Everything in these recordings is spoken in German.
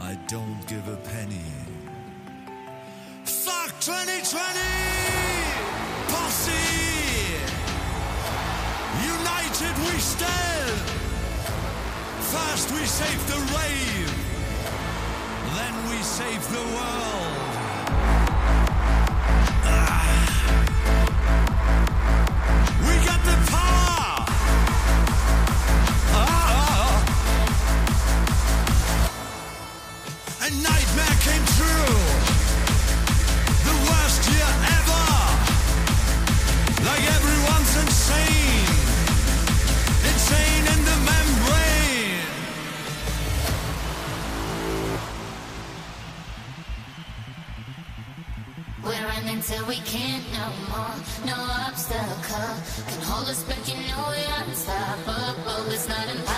I don't give a penny. Fuck 2020! Posse! United we stand! First we save the rave, then we save the world. no more. No obstacle can hold us back. You know we're unstoppable. It's not impossible.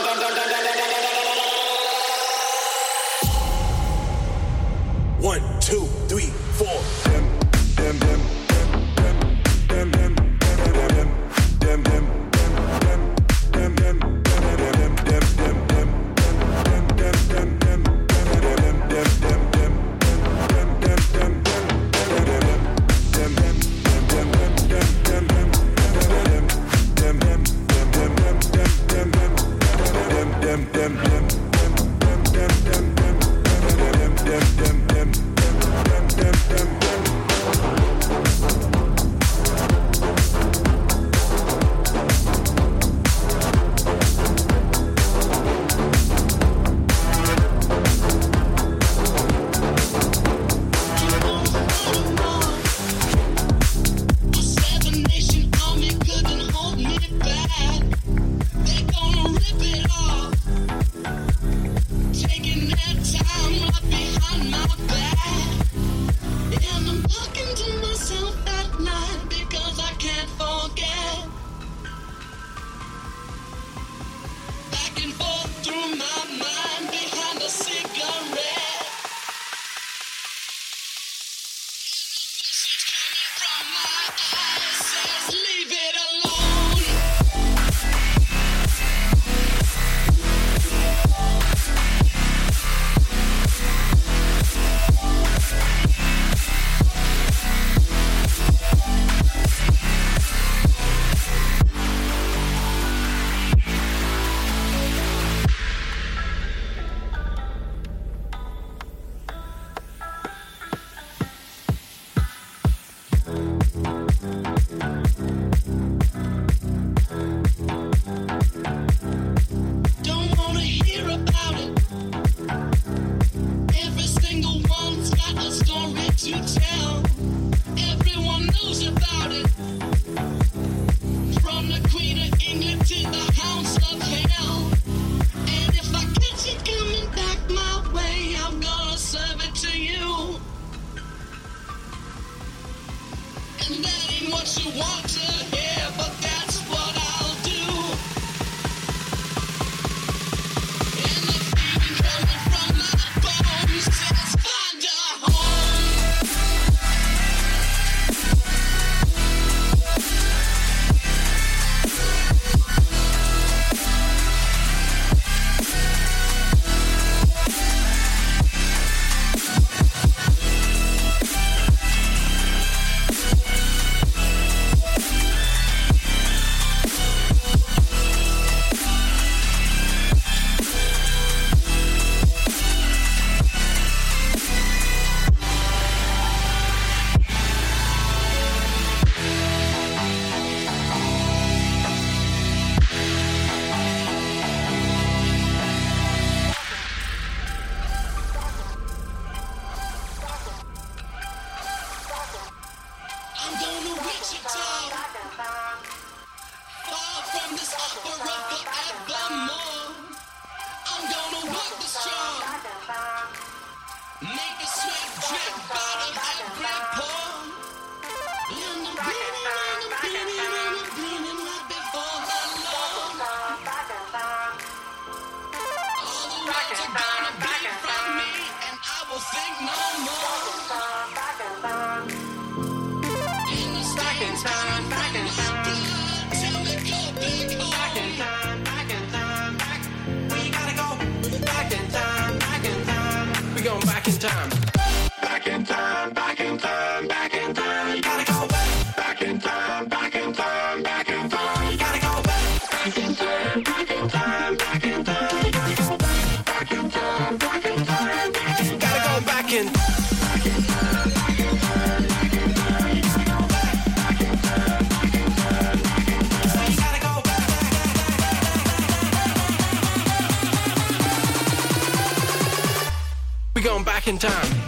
fucking time.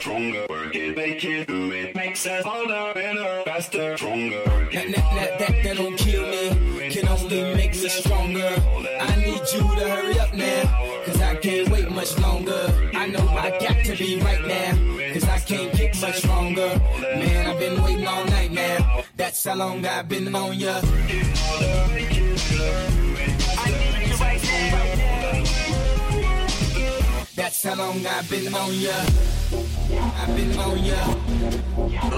Stronger. Work it, make it, do it. Makes us harder, better, faster, stronger. That, that, that, that, don't kill me, can only make me stronger. I need you to hurry up now, cause I can't wait much longer. I know I got to be right now, cause I can't get much stronger. Man, I've been waiting all night now, that's how long I've been on ya. I need fighting right now That's how long I've been on ya. I've been on ya. Ya.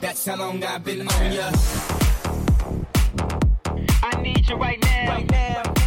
That's how long I've been on ya. I need you right now. Right now.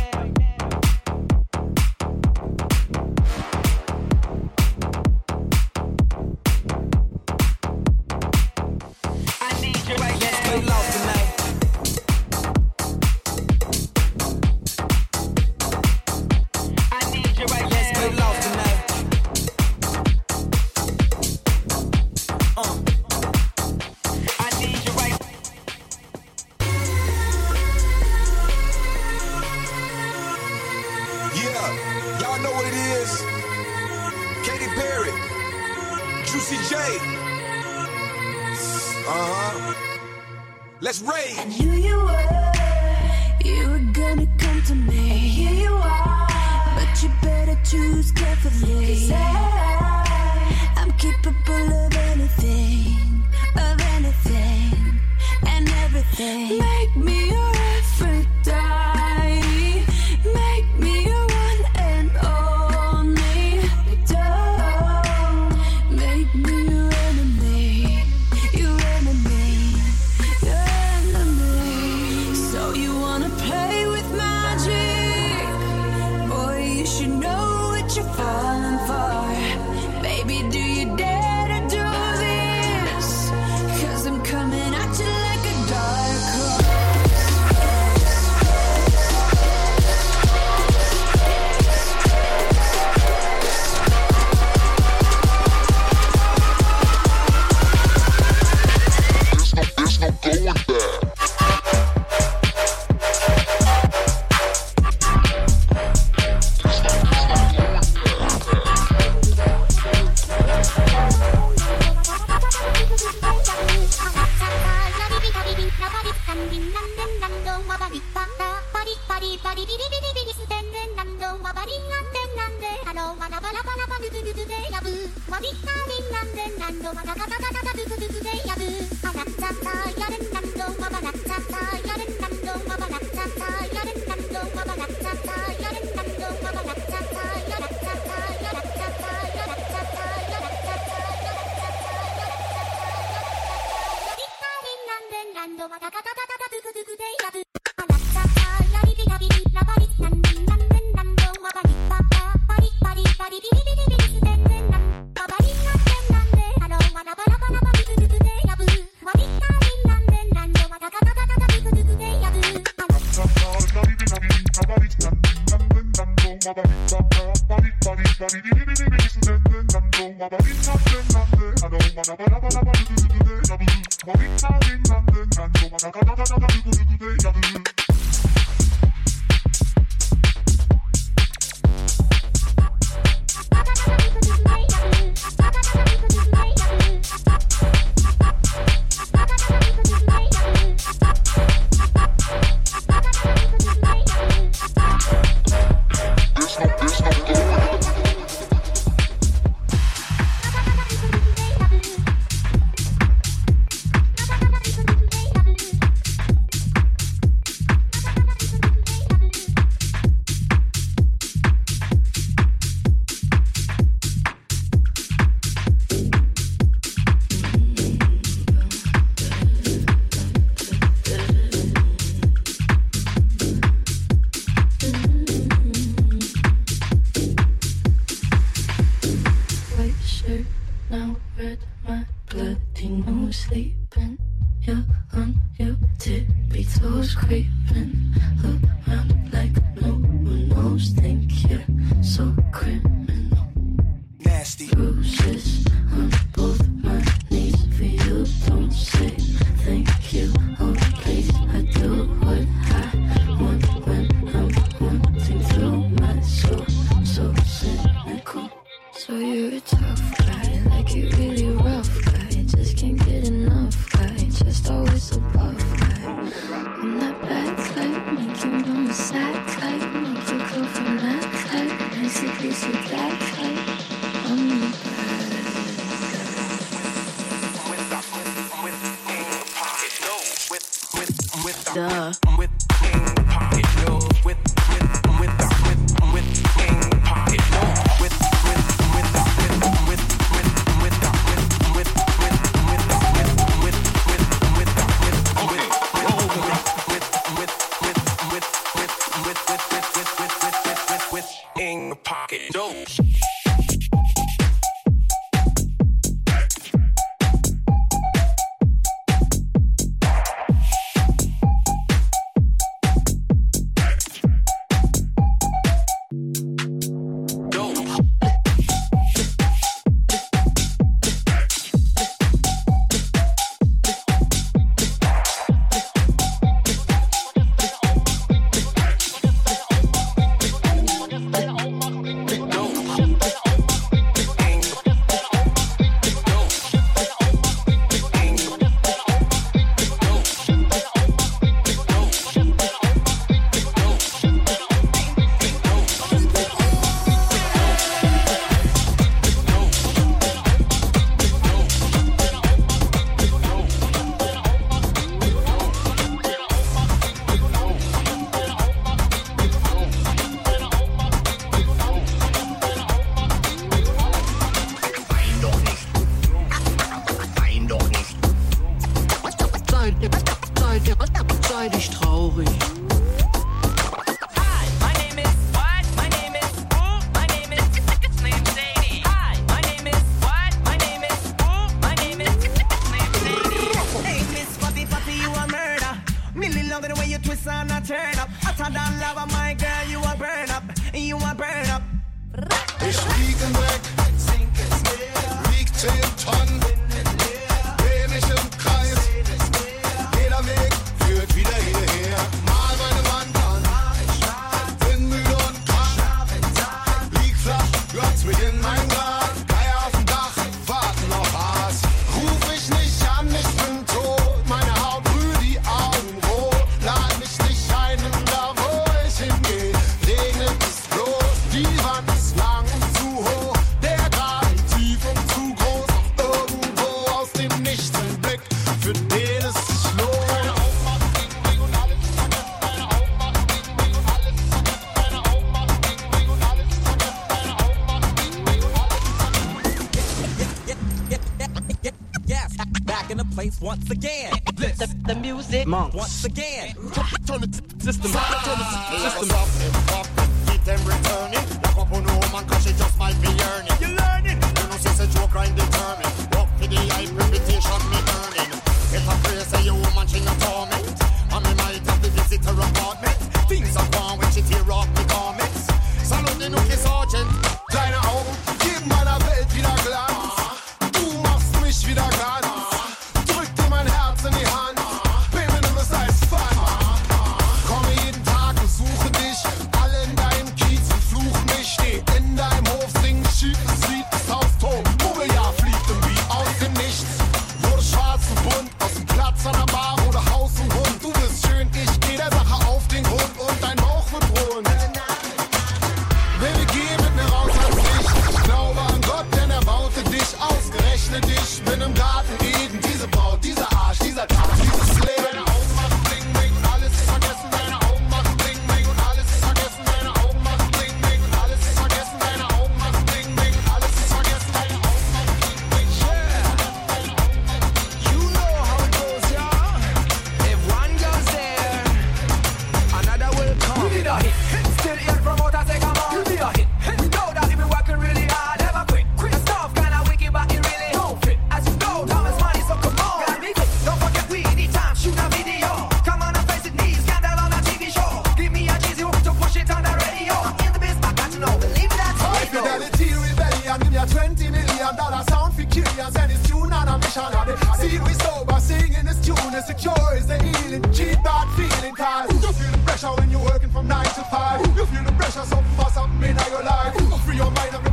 million, give me a 20 million dollar sound for curious. And it's tune on a mission. of it. See we sober, singing this tune is secure, is the healing. Cheap bad feeling, cause you feel the pressure when you're working from 9 to 5. You feel the pressure, something for something in your life. Free your mind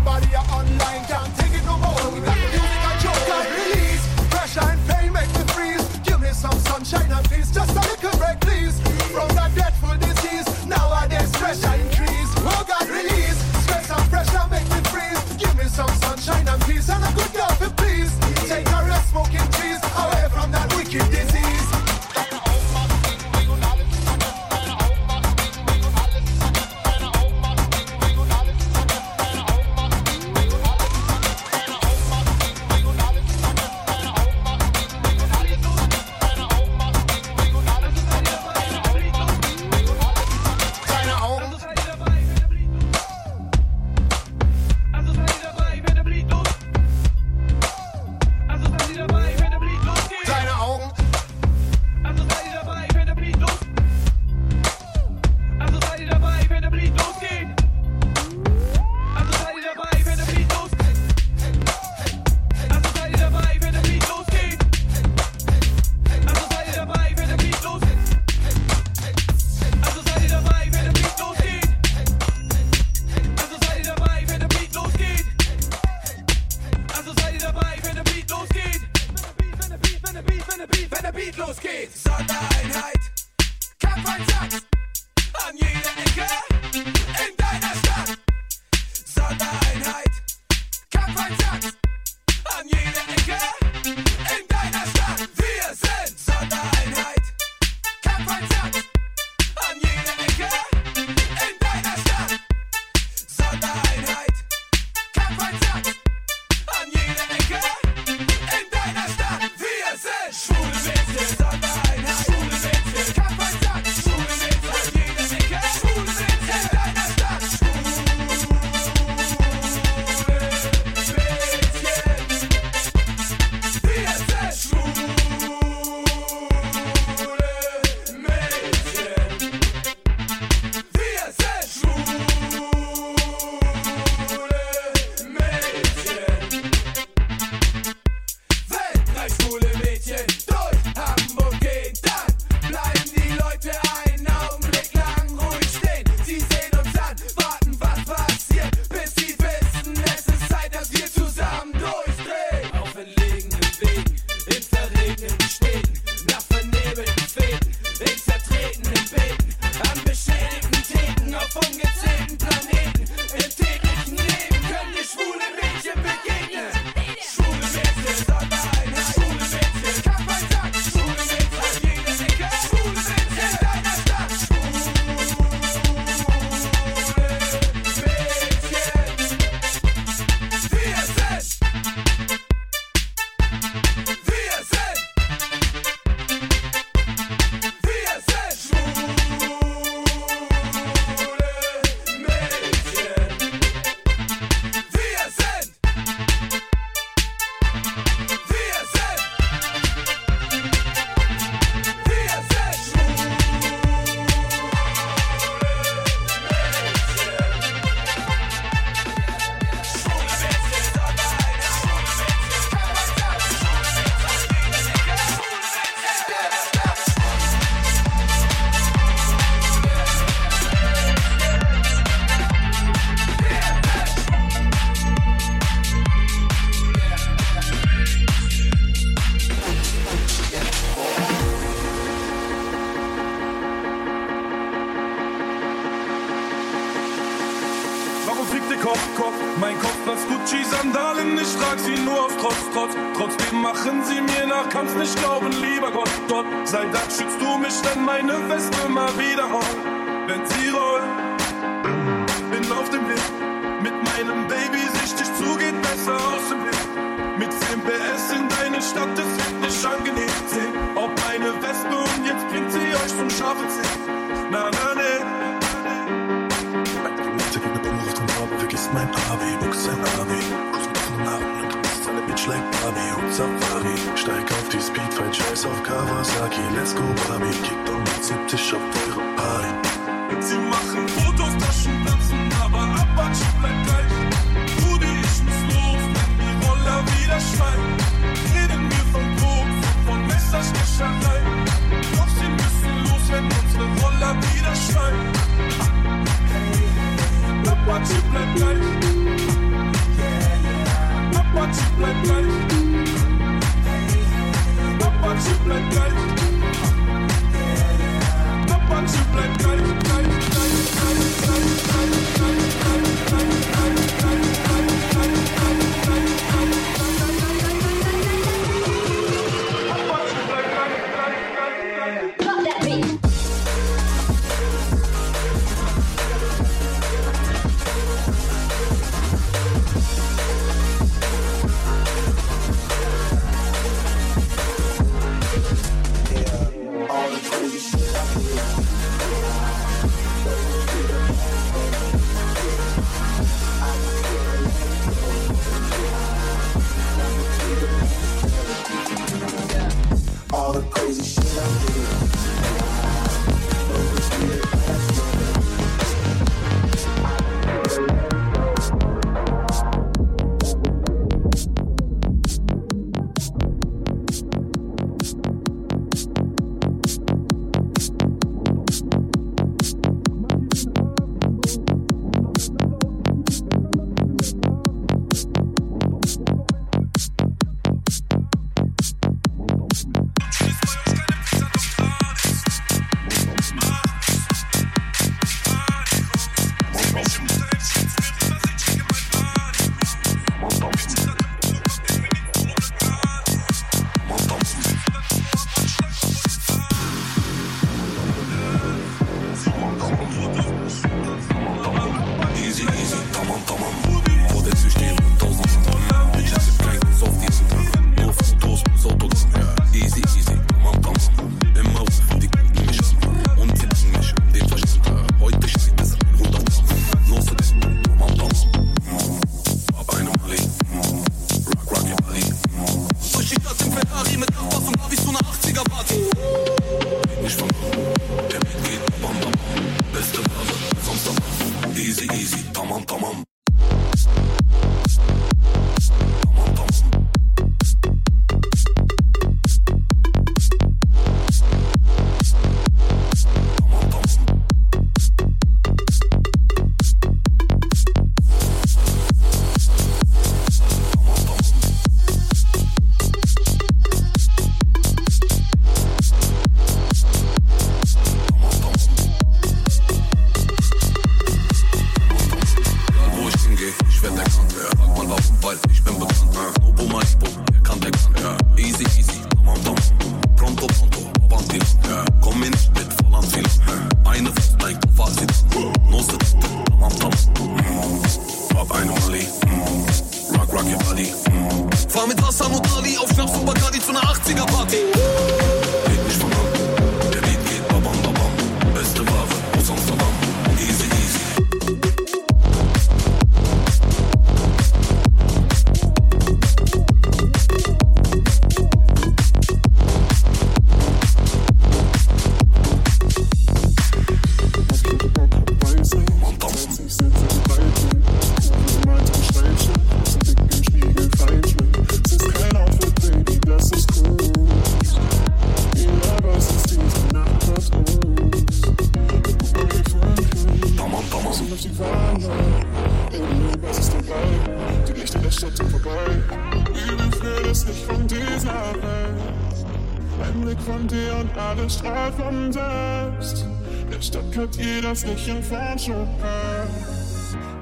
Stückchen Fahrt schon äh,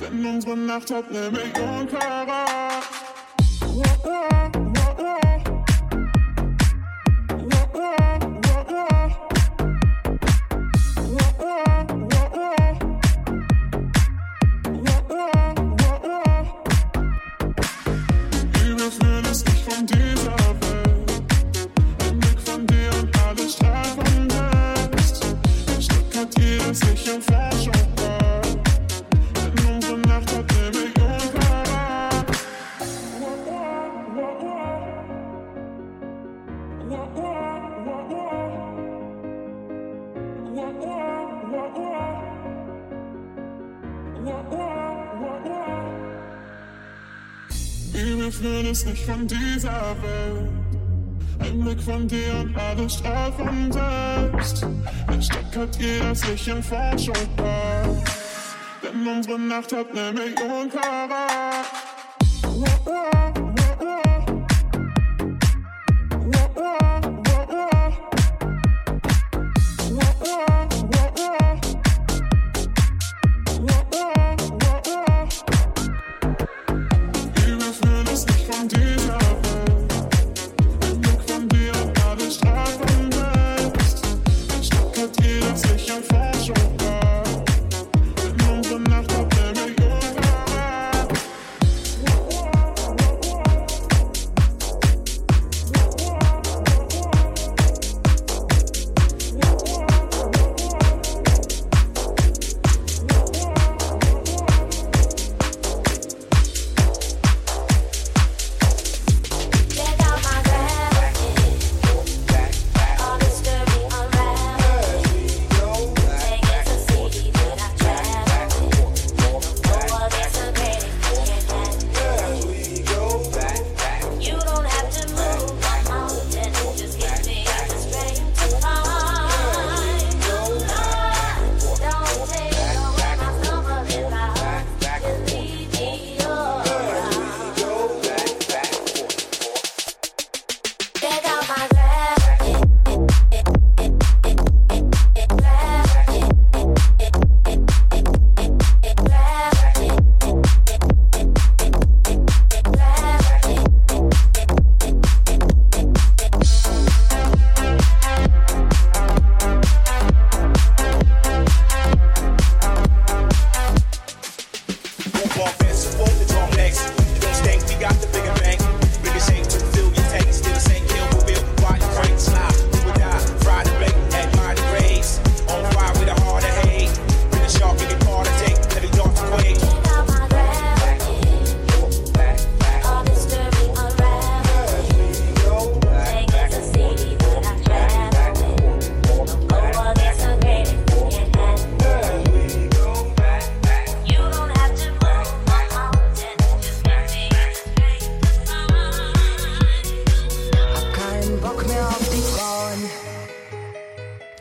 Denn unsere Nacht hat nämlich unklar nicht von dieser Welt. Ein Blick von dir und alles strahlt von selbst. Ein Stück hat jeder sich in von Schokolade. Denn unsere Nacht hat ne Million Karat.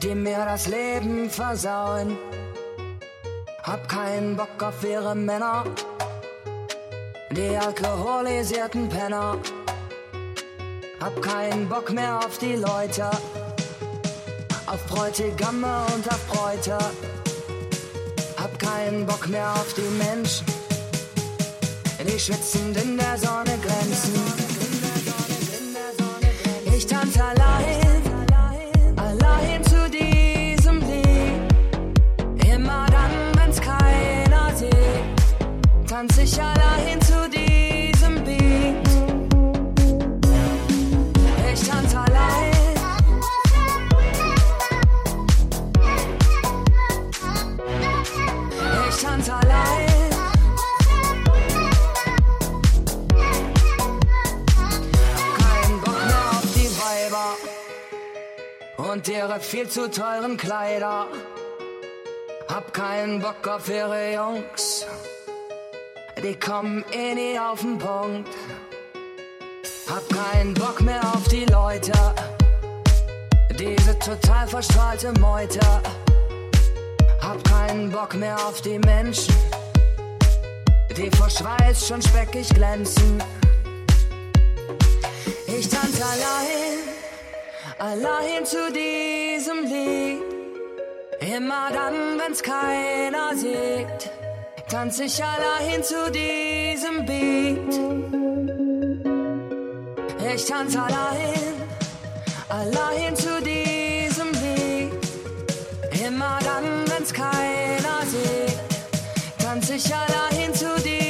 Die mir das Leben versauen. Hab keinen Bock auf ihre Männer, die alkoholisierten Penner. Hab keinen Bock mehr auf die Leute, auf Bräutigamme und auf Bräute. Hab keinen Bock mehr auf die Menschen, die schwitzend in der Sonne glänzen. Ich tanze allein, sieht, tanz ich allein zu diesem Beat. Ich tanz allein. Ich tanz allein. Kein Bock mehr auf die Weiber und ihre viel zu teuren Kleider. Hab keinen Bock auf ihre Jungs, die kommen eh nie auf den Punkt. Hab keinen Bock mehr auf die Leute, diese total verstrahlte Meute. Hab keinen Bock mehr auf die Menschen, die vor Schweiß schon speckig glänzen. Ich tanze allein, allein zu diesem Lied. Immer dann, wenn's keiner sieht, tanz ich allein zu diesem Beat. Ich tanz allein, allein zu diesem Lied. Immer dann, wenn's keiner sieht, tanz ich allein zu diesem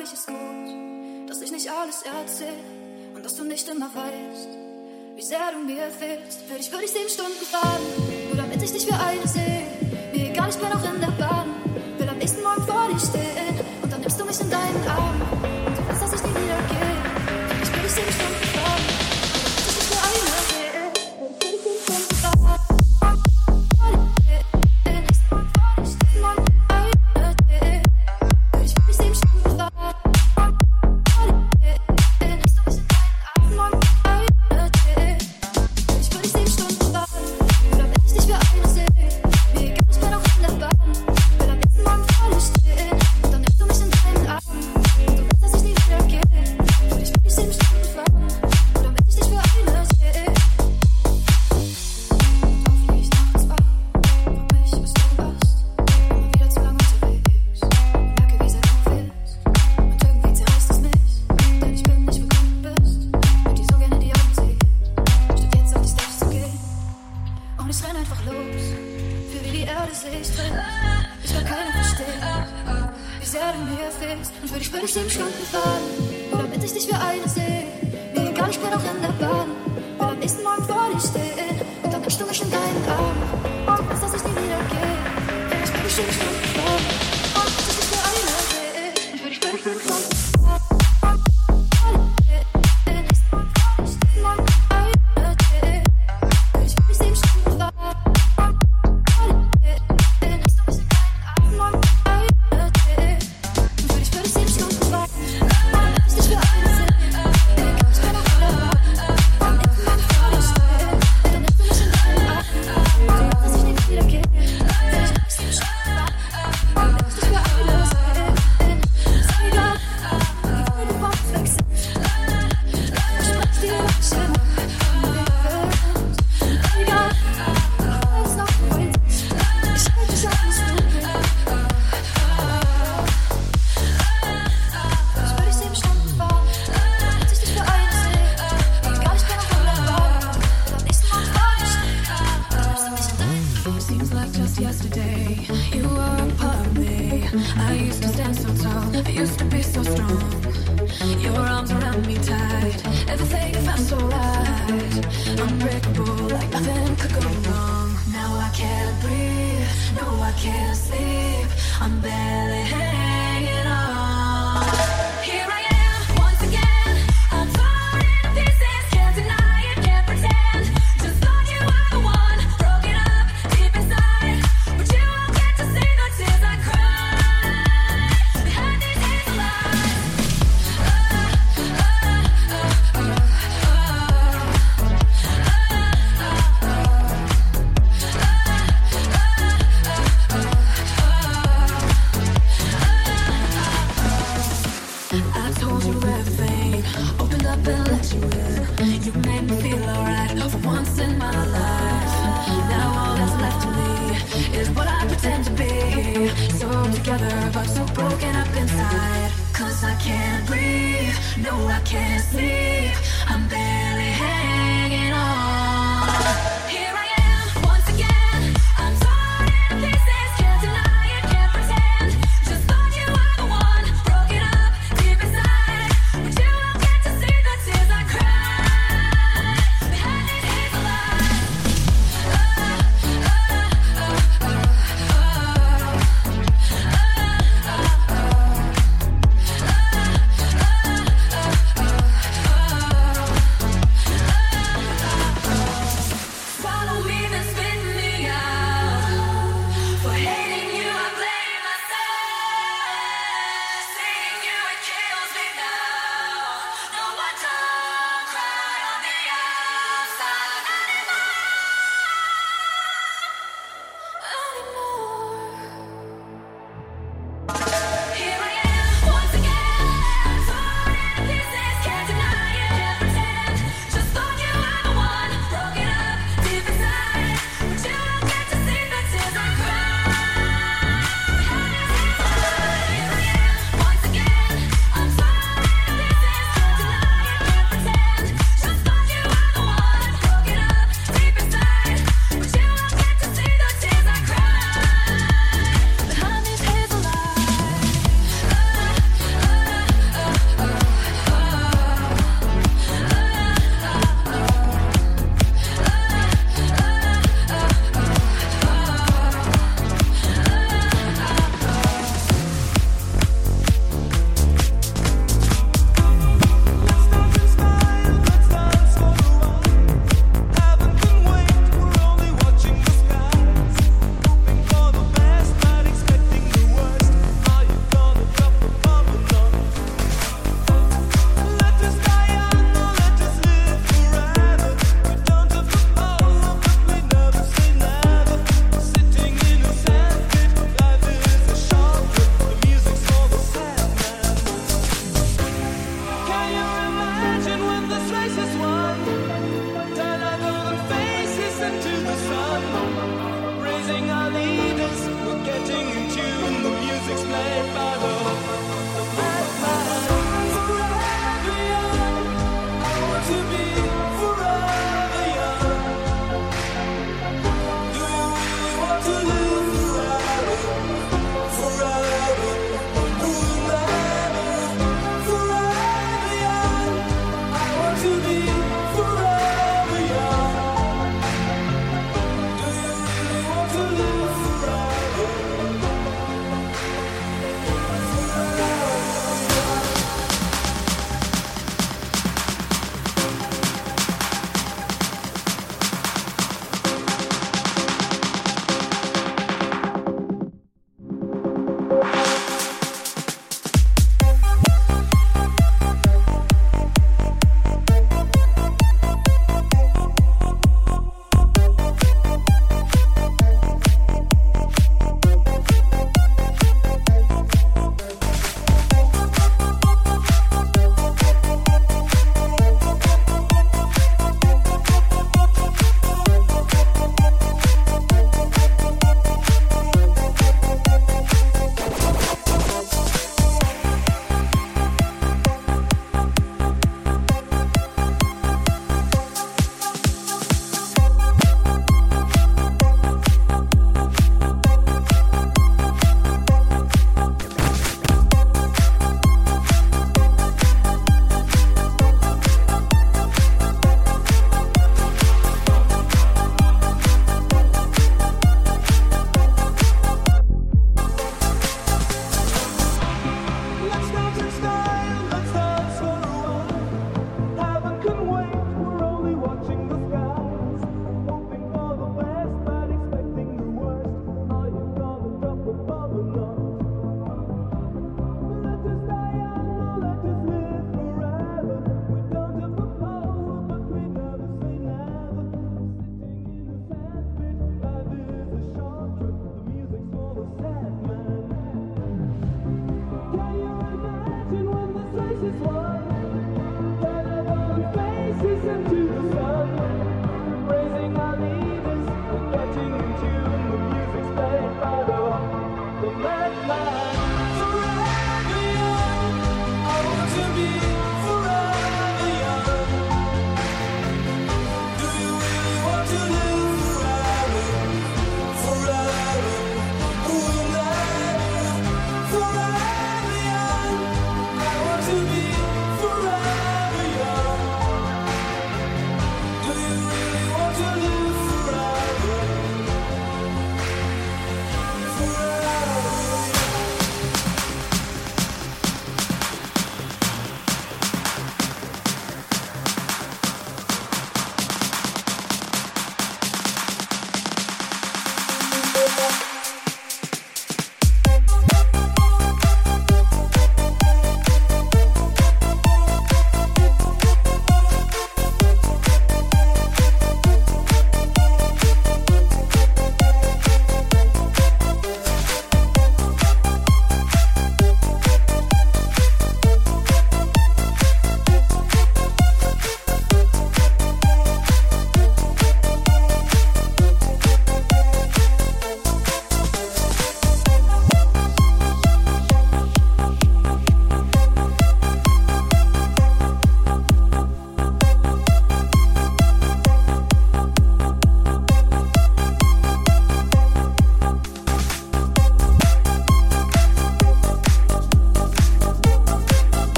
glaube ich, es gut, dass ich nicht alles erzähl. Und dass du nicht immer weißt, wie sehr du mir fehlst. Für dich würde ich sieben Stunden fahren, nur damit ich dich für eine sehe. Mir egal, ich bin auch in der Bahn. Will am nächsten Morgen vor dir stehen. Und dann nimmst du mich in deinen Arm. Can't breathe, no, I can't sleep. I'm barely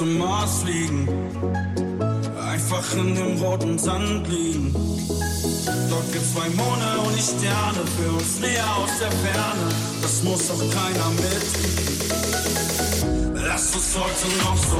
zum Mars fliegen. Einfach in dem roten Sand liegen. Dort gibt's zwei Mone und die Sterne für uns näher aus der Ferne. Das muss doch keiner mitkriegen. Lass uns heute noch so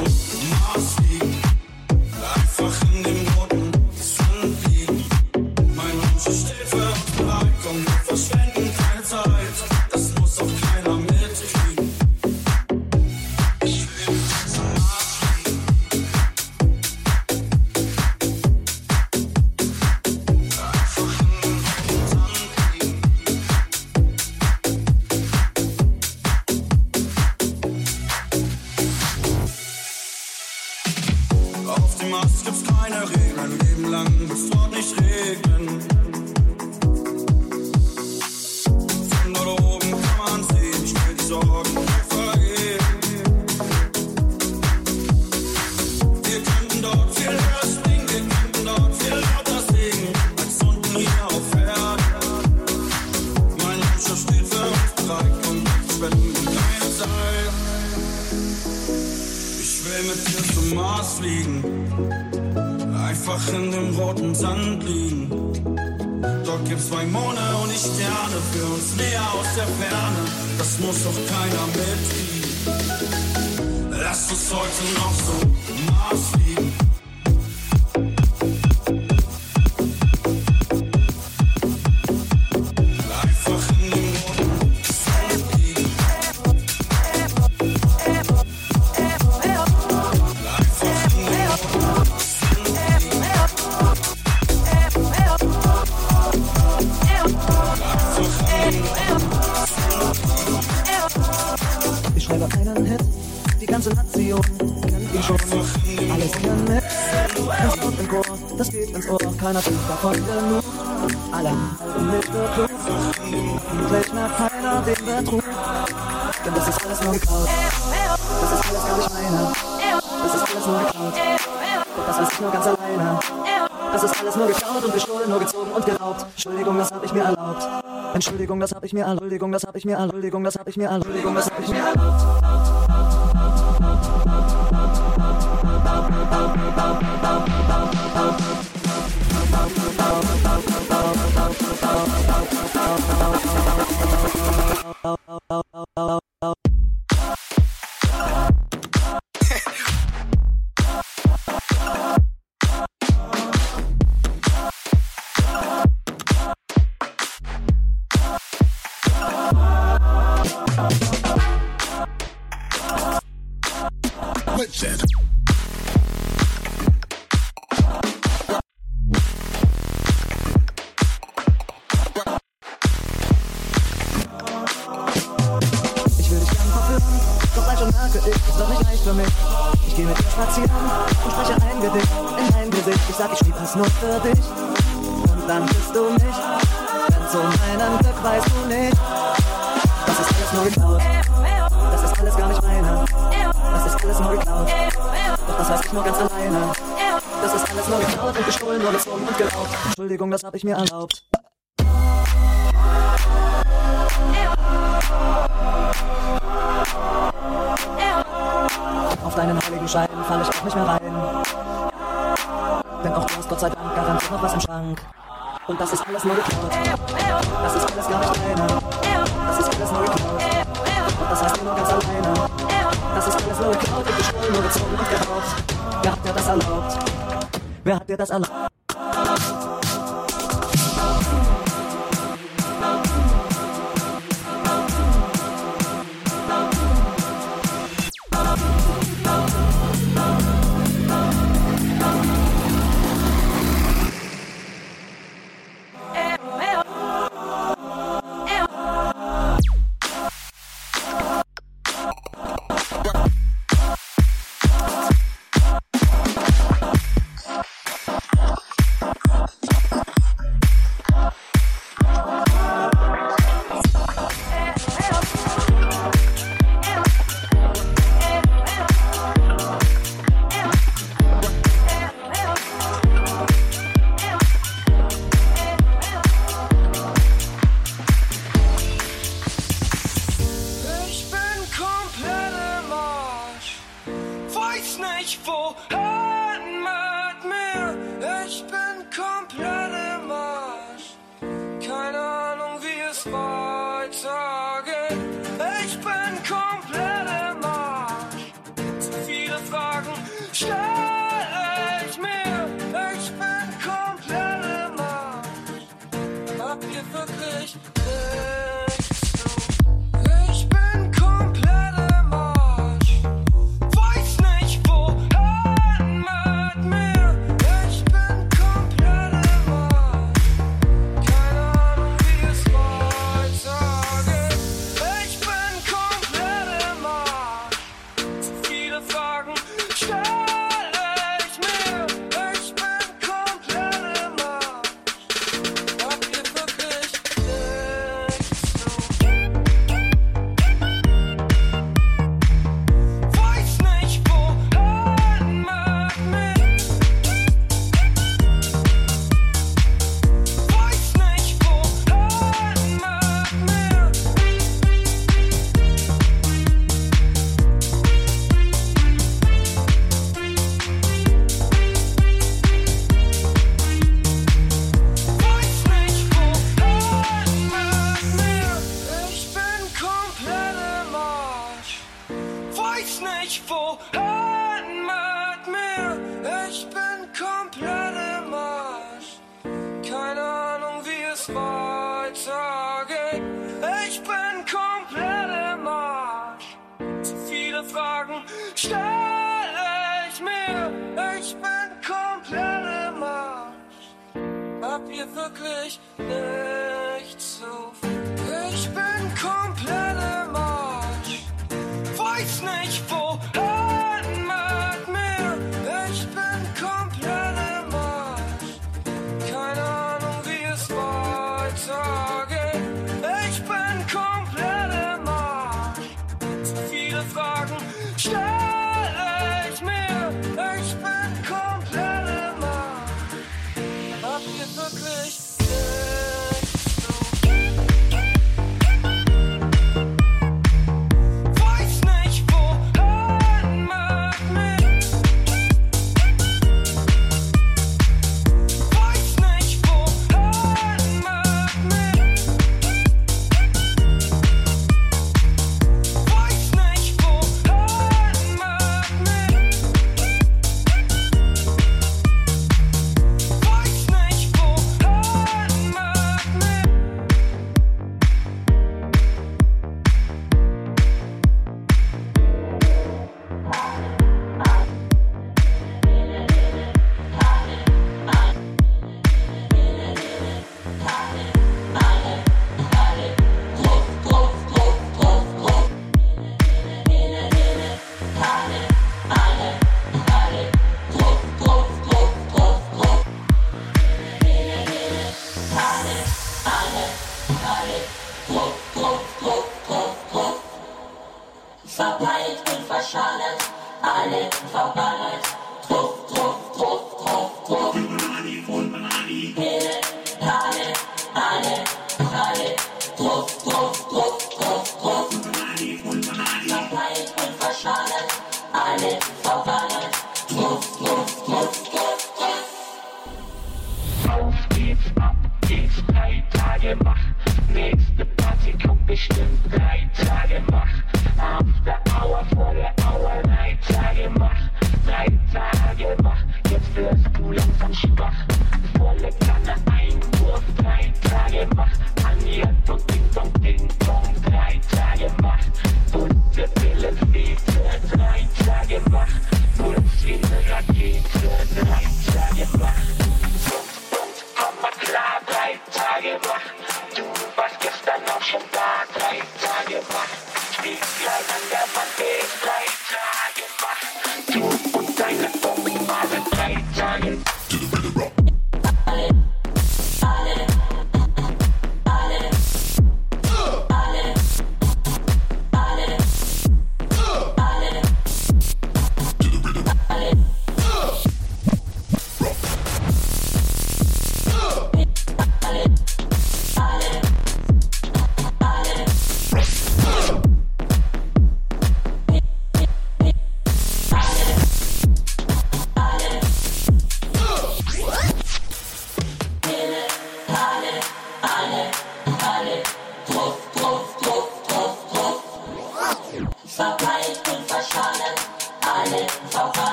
Entschuldigung, das habe ich mir Entschuldigung, das habe ich mir Entschuldigung, das habe ich mir Entschuldigung, das habe ich mir erlaubt. ich mir an.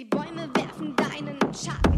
Die Bäume werfen deinen Schatten.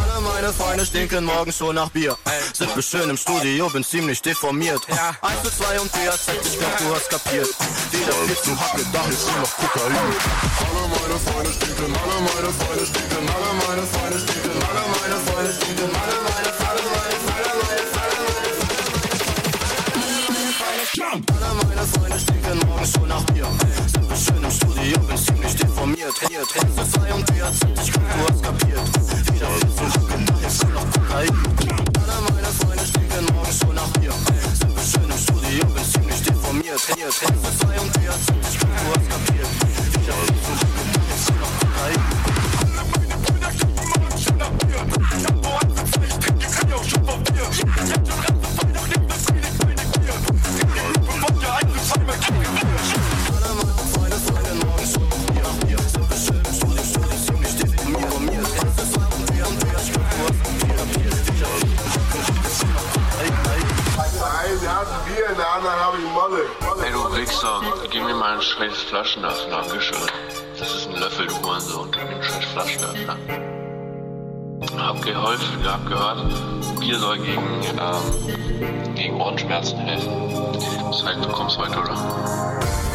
Alle meine Freunde stinken morgens schon nach Bier. Sind wir schön im Studio, bin ziemlich deformiert. Eins zu zwei und DAZ, ich glaub, du hast kapiert. Wieder viel zu Hacke, da ist nur noch Kokain. Alle meine Freunde stinken, alle meine Freunde stinken, alle meine Freunde stinken, alle meine Freunde stinken, alle meine, alle zu zwei und DAZ, ich glaub, du hast kapiert. Wieder viel zu da ist nur noch Kokain. Alle meine Freunde stinken morgens schon nach Bier. Sind wir schön im Studio, bin ziemlich deformiert. Zwei und DAZ, ich glaub, du hast kapiert. Wieder viel zu da ist nur noch Kokain. Ein, in der anderen habe ich Molle. Ey, du Wichser, gib mir mal einen scheiß Flaschenöffner, Dankeschön. Das ist ein Löffel, du Hurensohn, gib mir einen scheiß Flaschenöffner. Hab geholfen, hab gehört, Bier soll gegen, ähm, gegen Ohrenschmerzen helfen. Das heißt, du kommst heute, oder?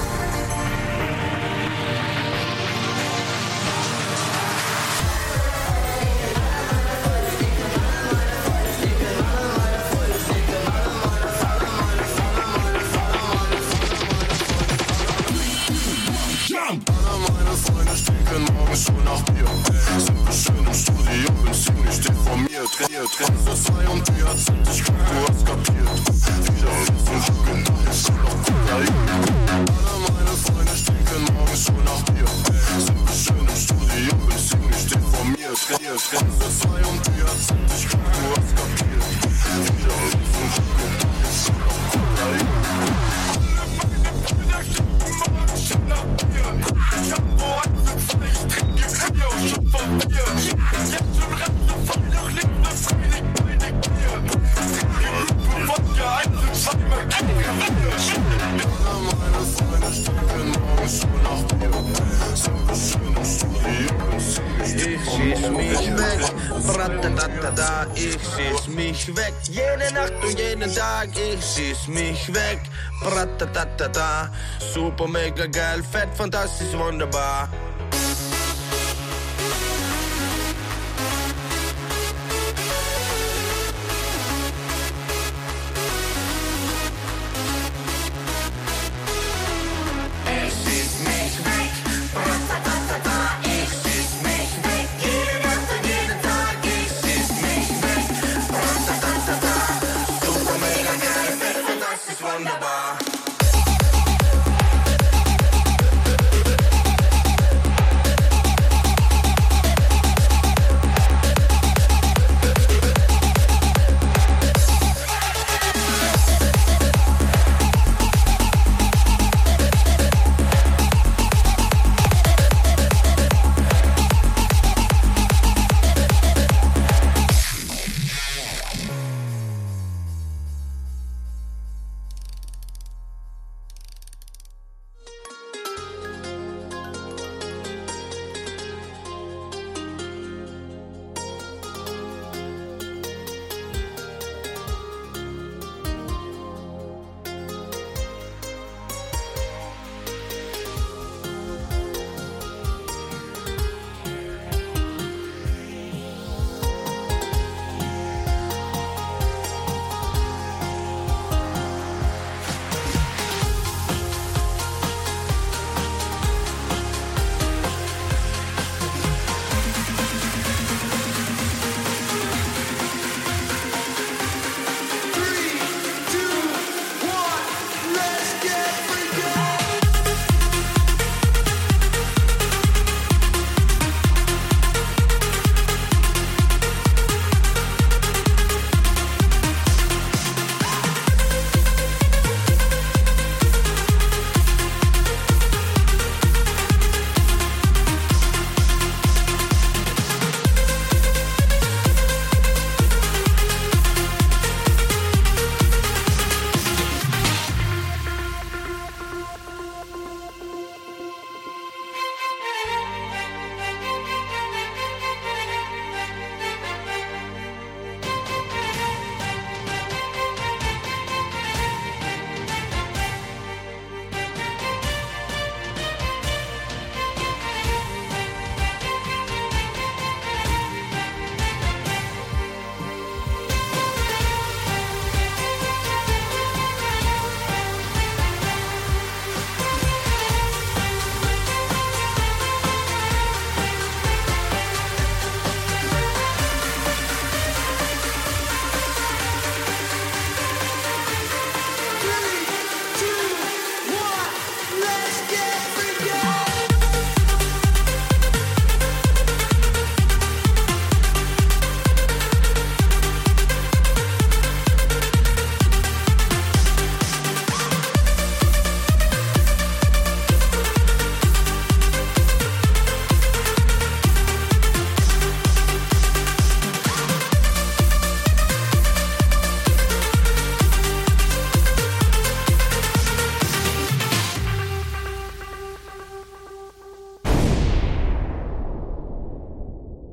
Freunde stinken morgens schon nach Bier. Sind wir schön im Studio, bin ziemlich deformiert. Trainiert, trainiert zwei und die hat ich glaub, du hast kapiert. Wieder viel zu Hacke, da ist nur noch Kokain. Alle meine Freunde stinken morgens schon nach Bier. Sind wir schön im Studio, bin ziemlich deformiert. Trainiert, trainiert zwei und die hat ich glaub, du hast kapiert. Wieder viel zu Hacke, da schieß mich weg, Bratatatata, ich schieß mich weg. Jede Nacht und jeden Tag, ich schieß mich weg, Bratatatata. Super mega geil, fett, fantastisch, wunderbar.